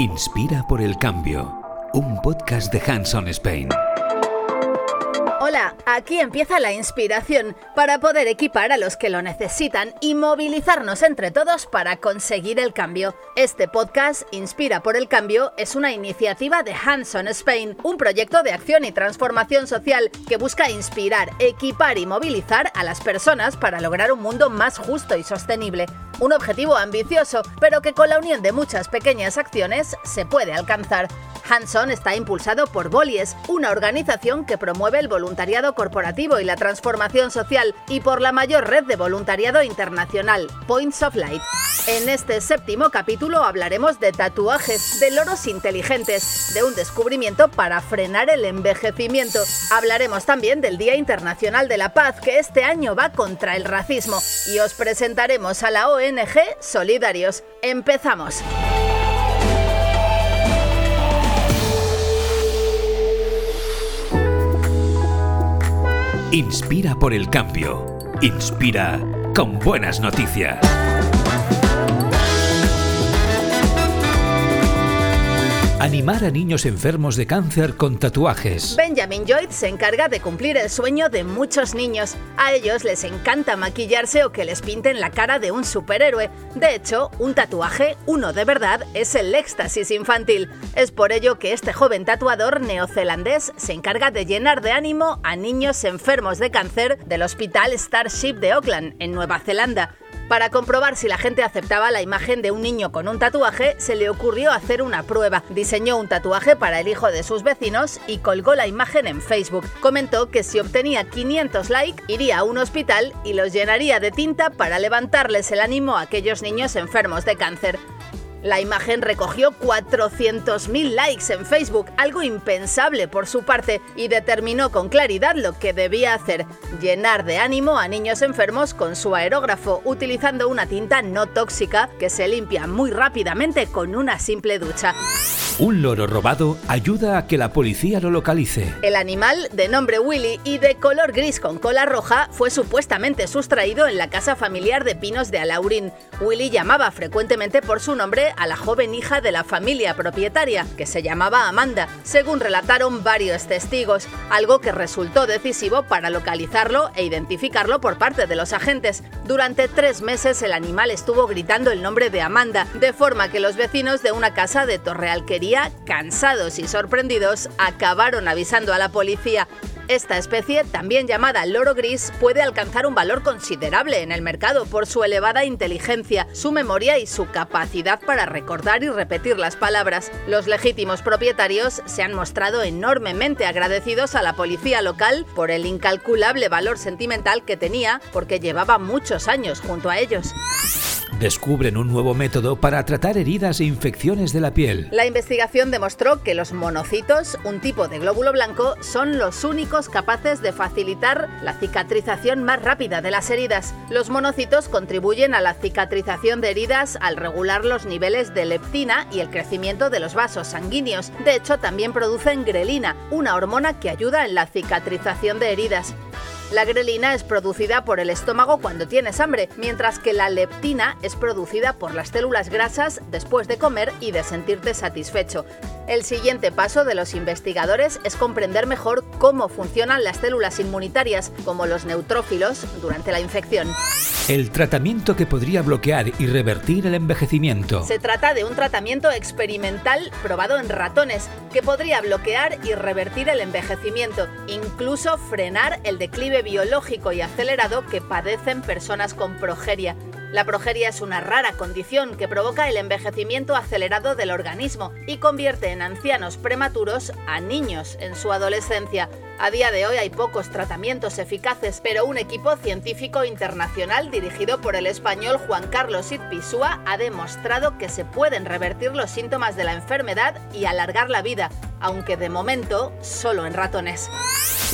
Inspira por el cambio. Un podcast de Hanson Spain. Hola, aquí empieza la inspiración para poder equipar a los que lo necesitan y movilizarnos entre todos para conseguir el cambio. Este podcast, Inspira por el Cambio, es una iniciativa de Hanson Spain, un proyecto de acción y transformación social que busca inspirar, equipar y movilizar a las personas para lograr un mundo más justo y sostenible. Un objetivo ambicioso, pero que con la unión de muchas pequeñas acciones se puede alcanzar. Hanson está impulsado por Bolies, una organización que promueve el voluntariado corporativo y la transformación social, y por la mayor red de voluntariado internacional, Points of Light. En este séptimo capítulo hablaremos de tatuajes, de loros inteligentes, de un descubrimiento para frenar el envejecimiento. Hablaremos también del Día Internacional de la Paz, que este año va contra el racismo, y os presentaremos a la ONG Solidarios. Empezamos. Inspira por el cambio. Inspira con buenas noticias. Animar a niños enfermos de cáncer con tatuajes. Benjamin Lloyd se encarga de cumplir el sueño de muchos niños. A ellos les encanta maquillarse o que les pinten la cara de un superhéroe. De hecho, un tatuaje, uno de verdad, es el éxtasis infantil. Es por ello que este joven tatuador neozelandés se encarga de llenar de ánimo a niños enfermos de cáncer del Hospital Starship de Auckland, en Nueva Zelanda. Para comprobar si la gente aceptaba la imagen de un niño con un tatuaje, se le ocurrió hacer una prueba. Diseñó un tatuaje para el hijo de sus vecinos y colgó la imagen en Facebook. Comentó que si obtenía 500 likes, iría a un hospital y los llenaría de tinta para levantarles el ánimo a aquellos niños enfermos de cáncer. La imagen recogió 400.000 likes en Facebook, algo impensable por su parte, y determinó con claridad lo que debía hacer, llenar de ánimo a niños enfermos con su aerógrafo, utilizando una tinta no tóxica que se limpia muy rápidamente con una simple ducha. Un loro robado ayuda a que la policía lo localice. El animal, de nombre Willy y de color gris con cola roja, fue supuestamente sustraído en la casa familiar de Pinos de Alaurín. Willy llamaba frecuentemente por su nombre a la joven hija de la familia propietaria, que se llamaba Amanda, según relataron varios testigos, algo que resultó decisivo para localizarlo e identificarlo por parte de los agentes. Durante tres meses el animal estuvo gritando el nombre de Amanda, de forma que los vecinos de una casa de Torrealquería cansados y sorprendidos, acabaron avisando a la policía. Esta especie, también llamada loro gris, puede alcanzar un valor considerable en el mercado por su elevada inteligencia, su memoria y su capacidad para recordar y repetir las palabras. Los legítimos propietarios se han mostrado enormemente agradecidos a la policía local por el incalculable valor sentimental que tenía porque llevaba muchos años junto a ellos descubren un nuevo método para tratar heridas e infecciones de la piel. La investigación demostró que los monocitos, un tipo de glóbulo blanco, son los únicos capaces de facilitar la cicatrización más rápida de las heridas. Los monocitos contribuyen a la cicatrización de heridas al regular los niveles de leptina y el crecimiento de los vasos sanguíneos. De hecho, también producen grelina, una hormona que ayuda en la cicatrización de heridas. La grelina es producida por el estómago cuando tienes hambre, mientras que la leptina es producida por las células grasas después de comer y de sentirte satisfecho. El siguiente paso de los investigadores es comprender mejor cómo funcionan las células inmunitarias, como los neutrófilos, durante la infección. El tratamiento que podría bloquear y revertir el envejecimiento. Se trata de un tratamiento experimental probado en ratones que podría bloquear y revertir el envejecimiento, incluso frenar el declive biológico y acelerado que padecen personas con progeria. La progeria es una rara condición que provoca el envejecimiento acelerado del organismo y convierte en ancianos prematuros a niños en su adolescencia. A día de hoy hay pocos tratamientos eficaces, pero un equipo científico internacional dirigido por el español Juan Carlos Itpisúa ha demostrado que se pueden revertir los síntomas de la enfermedad y alargar la vida, aunque de momento solo en ratones.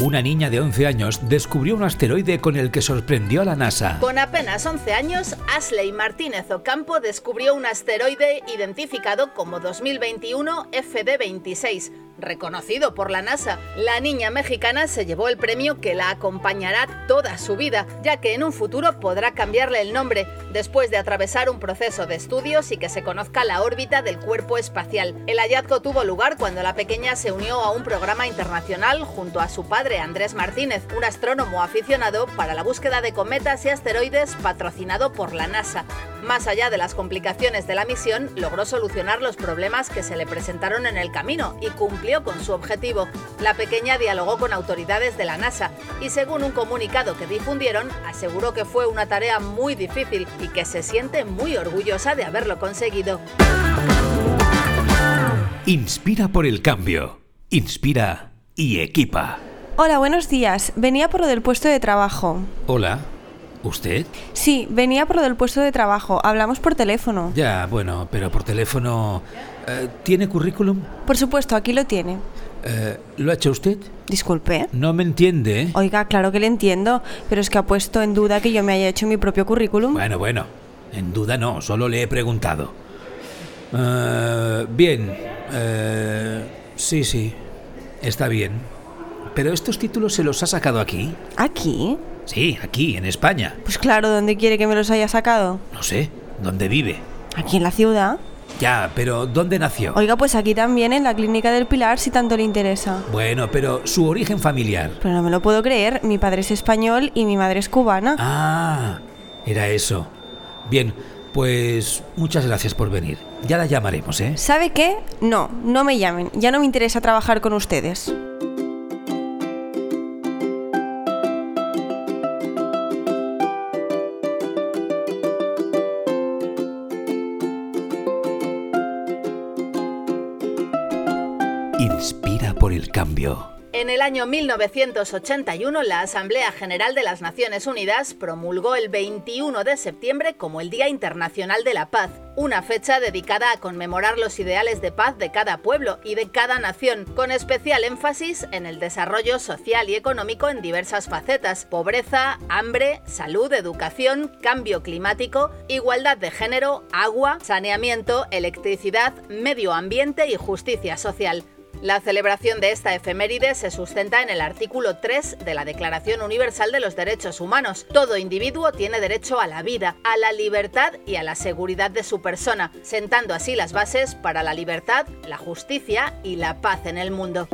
Una niña de 11 años descubrió un asteroide con el que sorprendió a la NASA. Con apenas 11 años, Ashley Martínez Ocampo descubrió un asteroide identificado como 2021 FD26 reconocido por la NASA. La niña mexicana se llevó el premio que la acompañará toda su vida, ya que en un futuro podrá cambiarle el nombre después de atravesar un proceso de estudios y que se conozca la órbita del cuerpo espacial. El hallazgo tuvo lugar cuando la pequeña se unió a un programa internacional junto a su padre Andrés Martínez, un astrónomo aficionado para la búsqueda de cometas y asteroides patrocinado por la NASA. Más allá de las complicaciones de la misión, logró solucionar los problemas que se le presentaron en el camino y cumplió con su objetivo. La pequeña dialogó con autoridades de la NASA y según un comunicado que difundieron, aseguró que fue una tarea muy difícil y que se siente muy orgullosa de haberlo conseguido. Inspira por el cambio. Inspira y equipa. Hola, buenos días. Venía por lo del puesto de trabajo. Hola. ¿Usted? Sí, venía por lo del puesto de trabajo. Hablamos por teléfono. Ya, bueno, pero por teléfono... eh, ¿Tiene currículum? Por supuesto, aquí lo tiene. Eh, ¿Lo ha hecho usted? Disculpe. No me entiende, ¿eh? Oiga, claro que le entiendo, pero es que ha puesto en duda que yo me haya hecho mi propio currículum. Bueno, bueno. En duda no, solo le he preguntado. Eh, bien. sí, sí. Está bien. ¿Pero estos títulos se los ha sacado aquí? ¿Aquí? Sí, aquí, en España. Pues claro, ¿dónde quiere que me los haya sacado? No sé, ¿dónde vive? Aquí en la ciudad. Ya, pero ¿dónde nació? Oiga, pues aquí también, en la clínica del Pilar, si tanto le interesa. Bueno, pero su origen familiar. Pero no me lo puedo creer, mi padre es español y mi madre es cubana. Ah, era eso. Bien, pues muchas gracias por venir. Ya la llamaremos, ¿eh? ¿Sabe qué? No, no me llamen, ya no me interesa trabajar con ustedes. Inspira por el cambio. En el año 1981, la Asamblea General de las Naciones Unidas promulgó el 21 de septiembre como el Día Internacional de la Paz, una fecha dedicada a conmemorar los ideales de paz de cada pueblo y de cada nación, con especial énfasis en el desarrollo social y económico en diversas facetas, pobreza, hambre, salud, educación, cambio climático, igualdad de género, agua, saneamiento, electricidad, medio ambiente y justicia social. La celebración de esta efeméride se sustenta en el artículo 3 de la Declaración Universal de los Derechos Humanos. Todo individuo tiene derecho a la vida, a la libertad y a la seguridad de su persona, sentando así las bases para la libertad, la justicia y la paz en el mundo.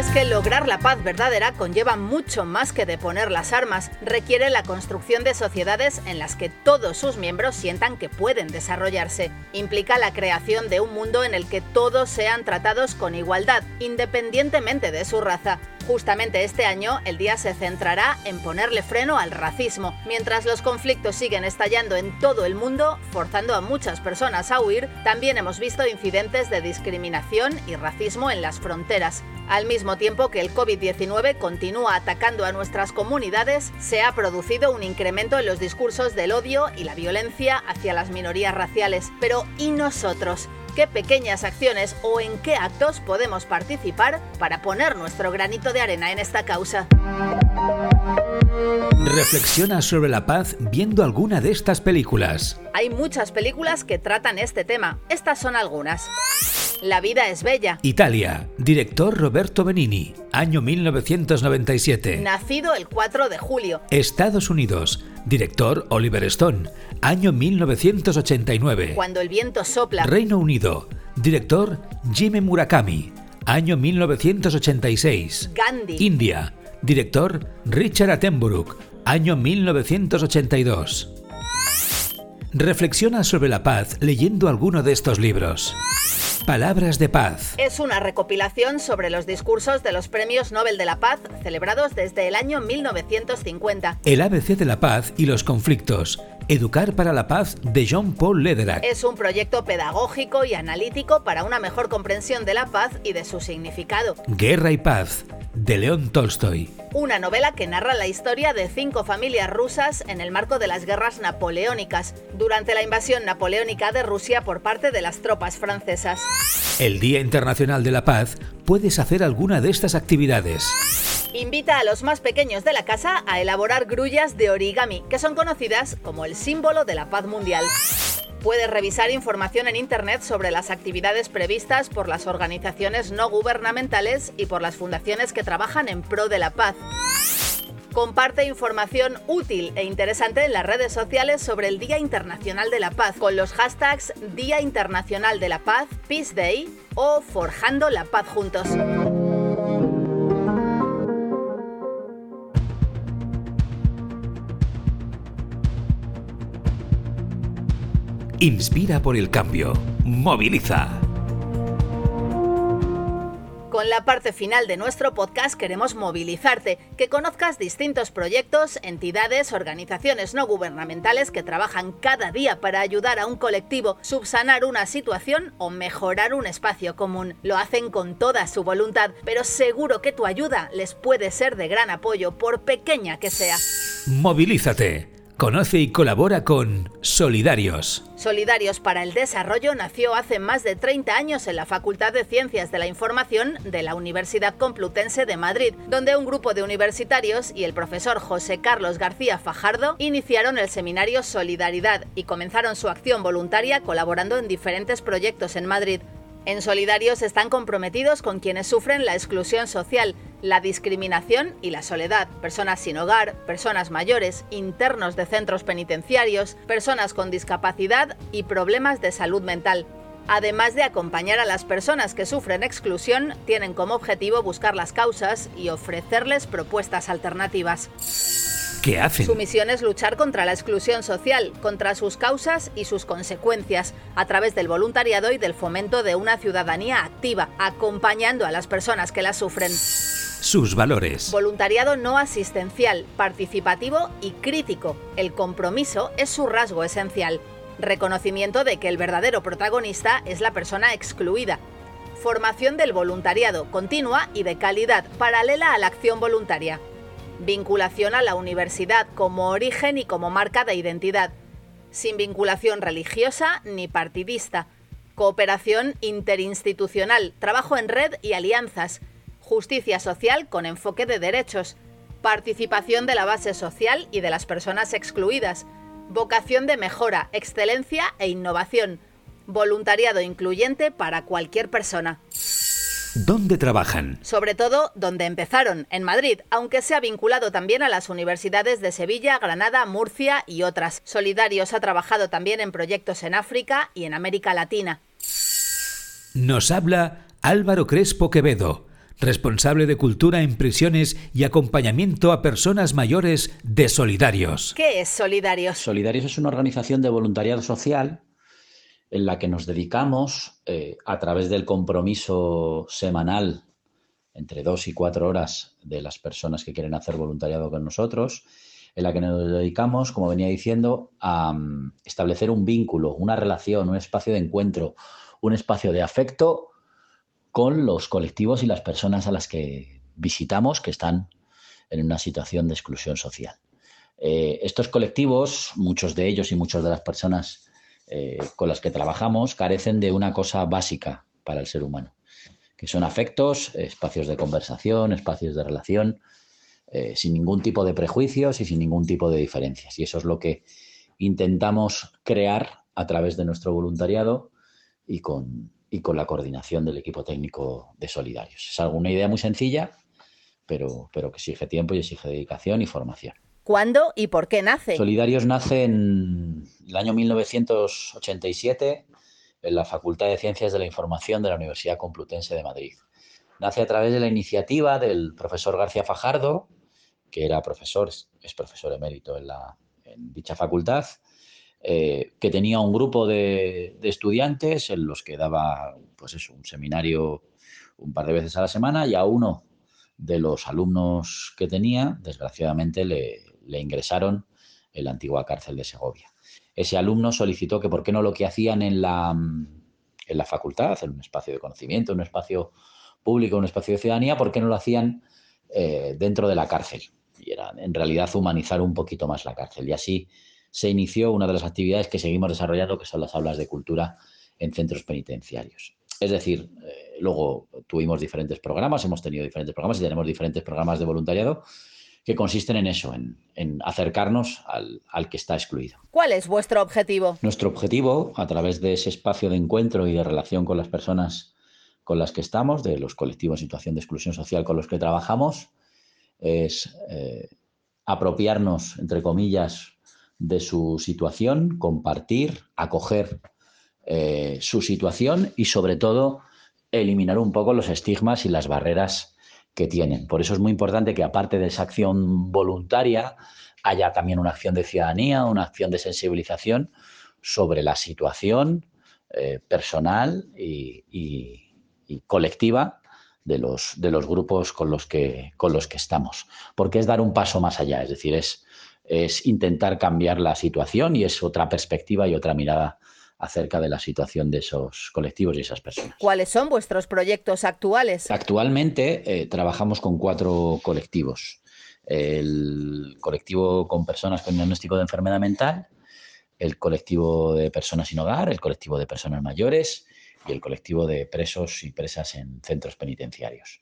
Es que lograr la paz verdadera conlleva mucho más que de poner las armas, requiere la construcción de sociedades en las que todos sus miembros sientan que pueden desarrollarse. Implica la creación de un mundo en el que todos sean tratados con igualdad, independientemente de su raza. Justamente este año el día se centrará en ponerle freno al racismo. Mientras los conflictos siguen estallando en todo el mundo, forzando a muchas personas a huir, también hemos visto incidentes de discriminación y racismo en las fronteras. Al mismo tiempo que el COVID-19 continúa atacando a nuestras comunidades, se ha producido un incremento en los discursos del odio y la violencia hacia las minorías raciales. Pero ¿y nosotros? ¿Qué pequeñas acciones o en qué actos podemos participar para poner nuestro granito de arena en esta causa? Reflexiona sobre la paz viendo alguna de estas películas. Hay muchas películas que tratan este tema. Estas son algunas. La vida es bella. Italia, director Roberto Benini, año 1997. Nacido el 4 de julio. Estados Unidos, director Oliver Stone, año 1989. Cuando el viento sopla. Reino Unido, director Jimmy Murakami, año 1986. Gandhi. India, director Richard Attenborough, año 1982. Reflexiona sobre la paz leyendo alguno de estos libros. Palabras de paz. Es una recopilación sobre los discursos de los premios Nobel de la Paz celebrados desde el año 1950. El ABC de la paz y los conflictos. Educar para la paz de John Paul Lederach. Es un proyecto pedagógico y analítico para una mejor comprensión de la paz y de su significado. Guerra y paz de León Tolstoy. Una novela que narra la historia de cinco familias rusas en el marco de las guerras napoleónicas, durante la invasión napoleónica de Rusia por parte de las tropas francesas. El Día Internacional de la Paz puedes hacer alguna de estas actividades. Invita a los más pequeños de la casa a elaborar grullas de origami, que son conocidas como el símbolo de la paz mundial. Puedes revisar información en Internet sobre las actividades previstas por las organizaciones no gubernamentales y por las fundaciones que trabajan en pro de la paz. Comparte información útil e interesante en las redes sociales sobre el Día Internacional de la Paz con los hashtags Día Internacional de la Paz, Peace Day o Forjando la Paz Juntos. Inspira por el cambio. Moviliza. Con la parte final de nuestro podcast queremos movilizarte, que conozcas distintos proyectos, entidades, organizaciones no gubernamentales que trabajan cada día para ayudar a un colectivo, subsanar una situación o mejorar un espacio común. Lo hacen con toda su voluntad, pero seguro que tu ayuda les puede ser de gran apoyo, por pequeña que sea. Movilízate. Conoce y colabora con Solidarios. Solidarios para el Desarrollo nació hace más de 30 años en la Facultad de Ciencias de la Información de la Universidad Complutense de Madrid, donde un grupo de universitarios y el profesor José Carlos García Fajardo iniciaron el seminario Solidaridad y comenzaron su acción voluntaria colaborando en diferentes proyectos en Madrid. En Solidarios están comprometidos con quienes sufren la exclusión social, la discriminación y la soledad, personas sin hogar, personas mayores, internos de centros penitenciarios, personas con discapacidad y problemas de salud mental. Además de acompañar a las personas que sufren exclusión, tienen como objetivo buscar las causas y ofrecerles propuestas alternativas. ¿Qué hacen? Su misión es luchar contra la exclusión social, contra sus causas y sus consecuencias, a través del voluntariado y del fomento de una ciudadanía activa, acompañando a las personas que la sufren. Sus valores. Voluntariado no asistencial, participativo y crítico. El compromiso es su rasgo esencial. Reconocimiento de que el verdadero protagonista es la persona excluida. Formación del voluntariado continua y de calidad, paralela a la acción voluntaria vinculación a la universidad como origen y como marca de identidad, sin vinculación religiosa ni partidista, cooperación interinstitucional, trabajo en red y alianzas, justicia social con enfoque de derechos, participación de la base social y de las personas excluidas, vocación de mejora, excelencia e innovación, voluntariado incluyente para cualquier persona. ¿Dónde trabajan? Sobre todo donde empezaron, en Madrid, aunque se ha vinculado también a las universidades de Sevilla, Granada, Murcia y otras. Solidarios ha trabajado también en proyectos en África y en América Latina. Nos habla Álvaro Crespo Quevedo, responsable de cultura en prisiones y acompañamiento a personas mayores de Solidarios. ¿Qué es Solidarios? Solidarios es una organización de voluntariado social en la que nos dedicamos eh, a través del compromiso semanal entre dos y cuatro horas de las personas que quieren hacer voluntariado con nosotros, en la que nos dedicamos, como venía diciendo, a um, establecer un vínculo, una relación, un espacio de encuentro, un espacio de afecto con los colectivos y las personas a las que visitamos que están en una situación de exclusión social. Eh, estos colectivos, muchos de ellos y muchas de las personas eh, con las que trabajamos carecen de una cosa básica para el ser humano, que son afectos, espacios de conversación, espacios de relación, eh, sin ningún tipo de prejuicios y sin ningún tipo de diferencias. Y eso es lo que intentamos crear a través de nuestro voluntariado y con, y con la coordinación del equipo técnico de Solidarios. Es alguna idea muy sencilla, pero, pero que exige tiempo y exige dedicación y formación. ¿Cuándo y por qué nace? Solidarios nace en el año 1987 en la Facultad de Ciencias de la Información de la Universidad Complutense de Madrid. Nace a través de la iniciativa del profesor García Fajardo, que era profesor, es profesor emérito en, dicha facultad, eh, que tenía un grupo de, estudiantes en los que daba pues eso, un seminario un par de veces a la semana y a uno de los alumnos que tenía, desgraciadamente, le ingresaron en la antigua cárcel de Segovia. Ese alumno solicitó que por qué no lo que hacían en la, en la facultad, en un espacio de conocimiento, en un espacio público, un espacio de ciudadanía, por qué no lo hacían eh, dentro de la cárcel. Y era en realidad humanizar un poquito más la cárcel. Y así se inició una de las actividades que seguimos desarrollando, que son las aulas de cultura en centros penitenciarios. Es decir, eh, luego tuvimos diferentes programas, hemos tenido diferentes programas y tenemos diferentes programas de voluntariado que consisten en eso, en, acercarnos al, al, que está excluido. ¿Cuál es vuestro objetivo? Nuestro objetivo, a través de ese espacio de encuentro y de relación con las personas con las que estamos, de los colectivos en situación de exclusión social con los que trabajamos, es eh, apropiarnos, entre comillas, de su situación, compartir, acoger eh, su situación y sobre todo eliminar un poco los estigmas y las barreras que tienen. Por eso es muy importante que aparte de esa acción voluntaria, haya también una acción de ciudadanía, una acción de sensibilización sobre la situación eh, personal y, colectiva de los, de los grupos con los, que, con los que estamos. Porque es dar un paso más allá, es decir, es, es intentar cambiar la situación y es otra perspectiva y otra mirada acerca de la situación de esos colectivos y esas personas. ¿Cuáles son vuestros proyectos actuales? Actualmente eh, trabajamos con cuatro colectivos. El colectivo con personas con diagnóstico de enfermedad mental, el colectivo de personas sin hogar, el colectivo de personas mayores y el colectivo de presos y presas en centros penitenciarios.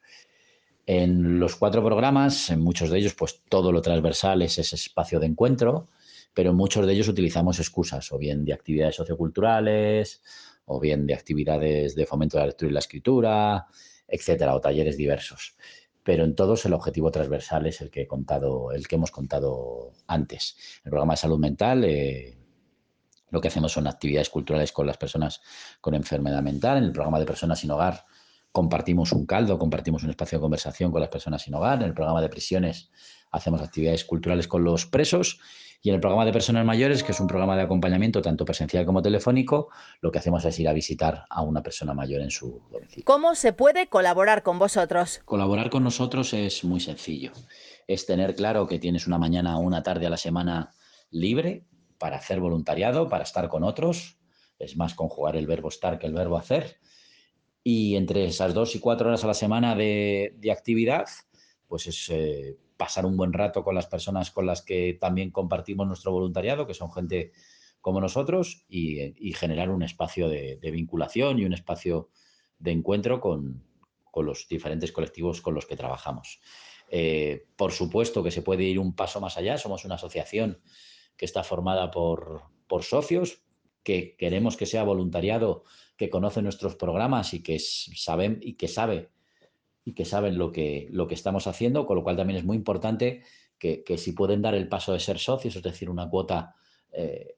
En los cuatro programas, en muchos de ellos, pues todo lo transversal es ese espacio de encuentro, pero muchos de ellos utilizamos excusas, o bien de actividades socioculturales, o bien de actividades de fomento de la lectura y la escritura, etcétera, o talleres diversos. Pero en todos el objetivo transversal es el que he contado, el que hemos contado antes. El programa de salud mental, eh, lo que hacemos son actividades culturales con las personas con enfermedad mental. En el programa de personas sin hogar compartimos un caldo, compartimos un espacio de conversación con las personas sin hogar. En el programa de prisiones hacemos actividades culturales con los presos y en el programa de personas mayores, que es un programa de acompañamiento tanto presencial como telefónico, lo que hacemos es ir a visitar a una persona mayor en su domicilio. ¿Cómo se puede colaborar con vosotros? Colaborar con nosotros es muy sencillo. Es tener claro que tienes una mañana o una tarde a la semana libre para hacer voluntariado, para estar con otros. Es más conjugar el verbo estar que el verbo hacer. Y entre esas dos y cuatro horas a la semana de, actividad, pues es eh, pasar un buen rato con las personas con las que también compartimos nuestro voluntariado, que son gente como nosotros, y, generar un espacio de, vinculación y un espacio de encuentro con, los diferentes colectivos con los que trabajamos. Eh, por supuesto que se puede ir un paso más allá, somos una asociación que está formada por, por socios, que queremos que sea voluntariado, que conoce nuestros programas y que, saben, y que sabe y que saben lo que, lo que estamos haciendo, con lo cual también es muy importante que, si pueden dar el paso de ser socios, es decir, una cuota eh,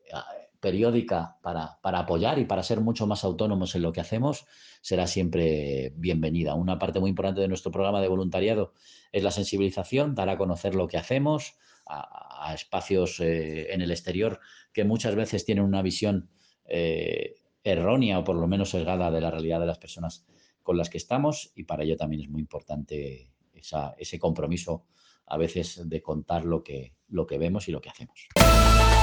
periódica para, para, apoyar y para ser mucho más autónomos en lo que hacemos, será siempre bienvenida. Una parte muy importante de nuestro programa de voluntariado es la sensibilización, dar a conocer lo que hacemos a, espacios eh, en el exterior que muchas veces tienen una visión eh, errónea o por lo menos sesgada de la realidad de las personas con las que estamos y para ello también es muy importante ese compromiso a veces de contar lo que, lo que vemos y lo que hacemos.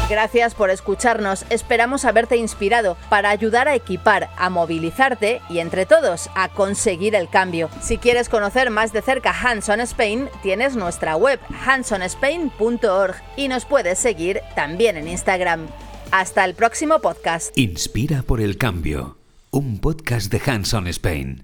Gracias por escucharnos. Esperamos haberte inspirado para ayudar a equipar, a movilizarte y entre todos a conseguir el cambio. Si quieres conocer más de cerca Hands on Spain, tienes nuestra web handsonspain.org y nos puedes seguir también en Instagram. Hasta el próximo podcast. Inspira por el cambio. Un podcast de Hands on Spain.